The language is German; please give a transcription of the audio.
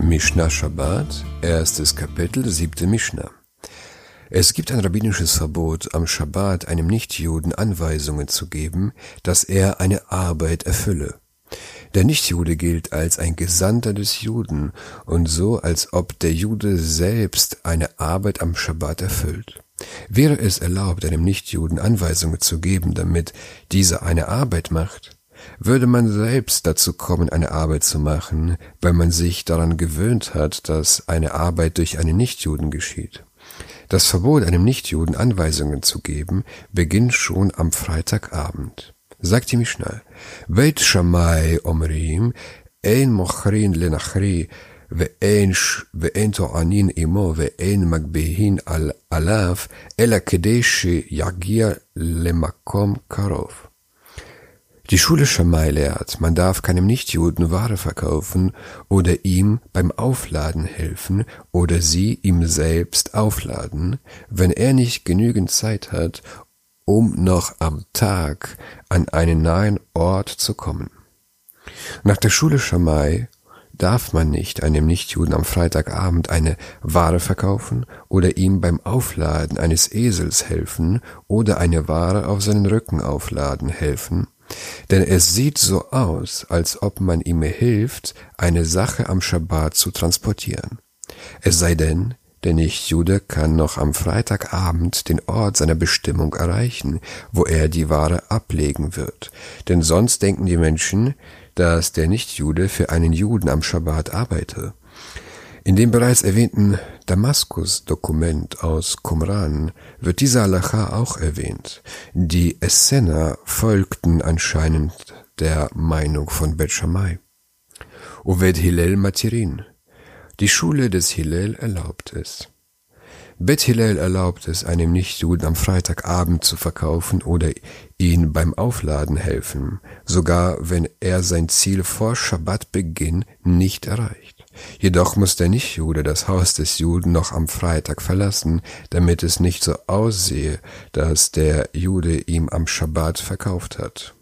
Mishnah Shabbat, erstes Kapitel, siebte Mishnah. Es gibt ein rabbinisches Verbot, am Shabbat einem Nichtjuden Anweisungen zu geben, dass er eine Arbeit erfülle. Der Nichtjude gilt als ein Gesandter des Juden und so, als ob der Jude selbst eine Arbeit am Schabbat erfüllt. Wäre es erlaubt, einem Nichtjuden Anweisungen zu geben, damit dieser eine Arbeit macht, würde man selbst dazu kommen, eine Arbeit zu machen, weil man sich daran gewöhnt hat, dass eine Arbeit durch einen Nichtjuden geschieht. Das Verbot, einem Nichtjuden Anweisungen zu geben, beginnt schon am Freitagabend. Sagt die Mishnah, Beit Shammai Omrim, Ein Mochrin Lenachri, ואין טוענין עמו ואין מגביהין עליו, אלא כדי שיגיע למקום קרוב. die Schule Schamai lehrt, man darf keinem Nichtjuden Ware verkaufen oder ihm beim Aufladen helfen oder sie ihm selbst aufladen, wenn er nicht genügend Zeit hat, um noch am Tag an einen nahen Ort zu kommen. Nach der Schule Schamai darf man nicht einem Nichtjuden am Freitagabend eine Ware verkaufen oder ihm beim Aufladen eines Esels helfen oder eine Ware auf seinen Rücken aufladen helfen, denn es sieht so aus, als ob man ihm hilft, eine Sache am Schabbat zu transportieren. Es sei denn, der Nichtjude kann noch am Freitagabend den Ort seiner Bestimmung erreichen, wo er die Ware ablegen wird. Denn sonst denken die Menschen, dass der Nichtjude für einen Juden am Schabbat arbeite. In dem bereits erwähnten Damaskus-Dokument aus Qumran wird dieser Halacha auch erwähnt. Die Essener folgten anscheinend der Meinung von Bet Shammai. Oved Hillel Matirin. Die Schule des Hillel erlaubt es. Bet Hillel erlaubt es, einem Nichtjuden am Freitagabend zu verkaufen oder ihn beim Aufladen helfen, sogar wenn er sein Ziel vor Schabbatbeginn nicht erreicht. Jedoch muss der Nichtjude das Haus des Juden noch am Freitag verlassen, damit es nicht so aussehe, dass der Jude ihm am Schabbat verkauft hat.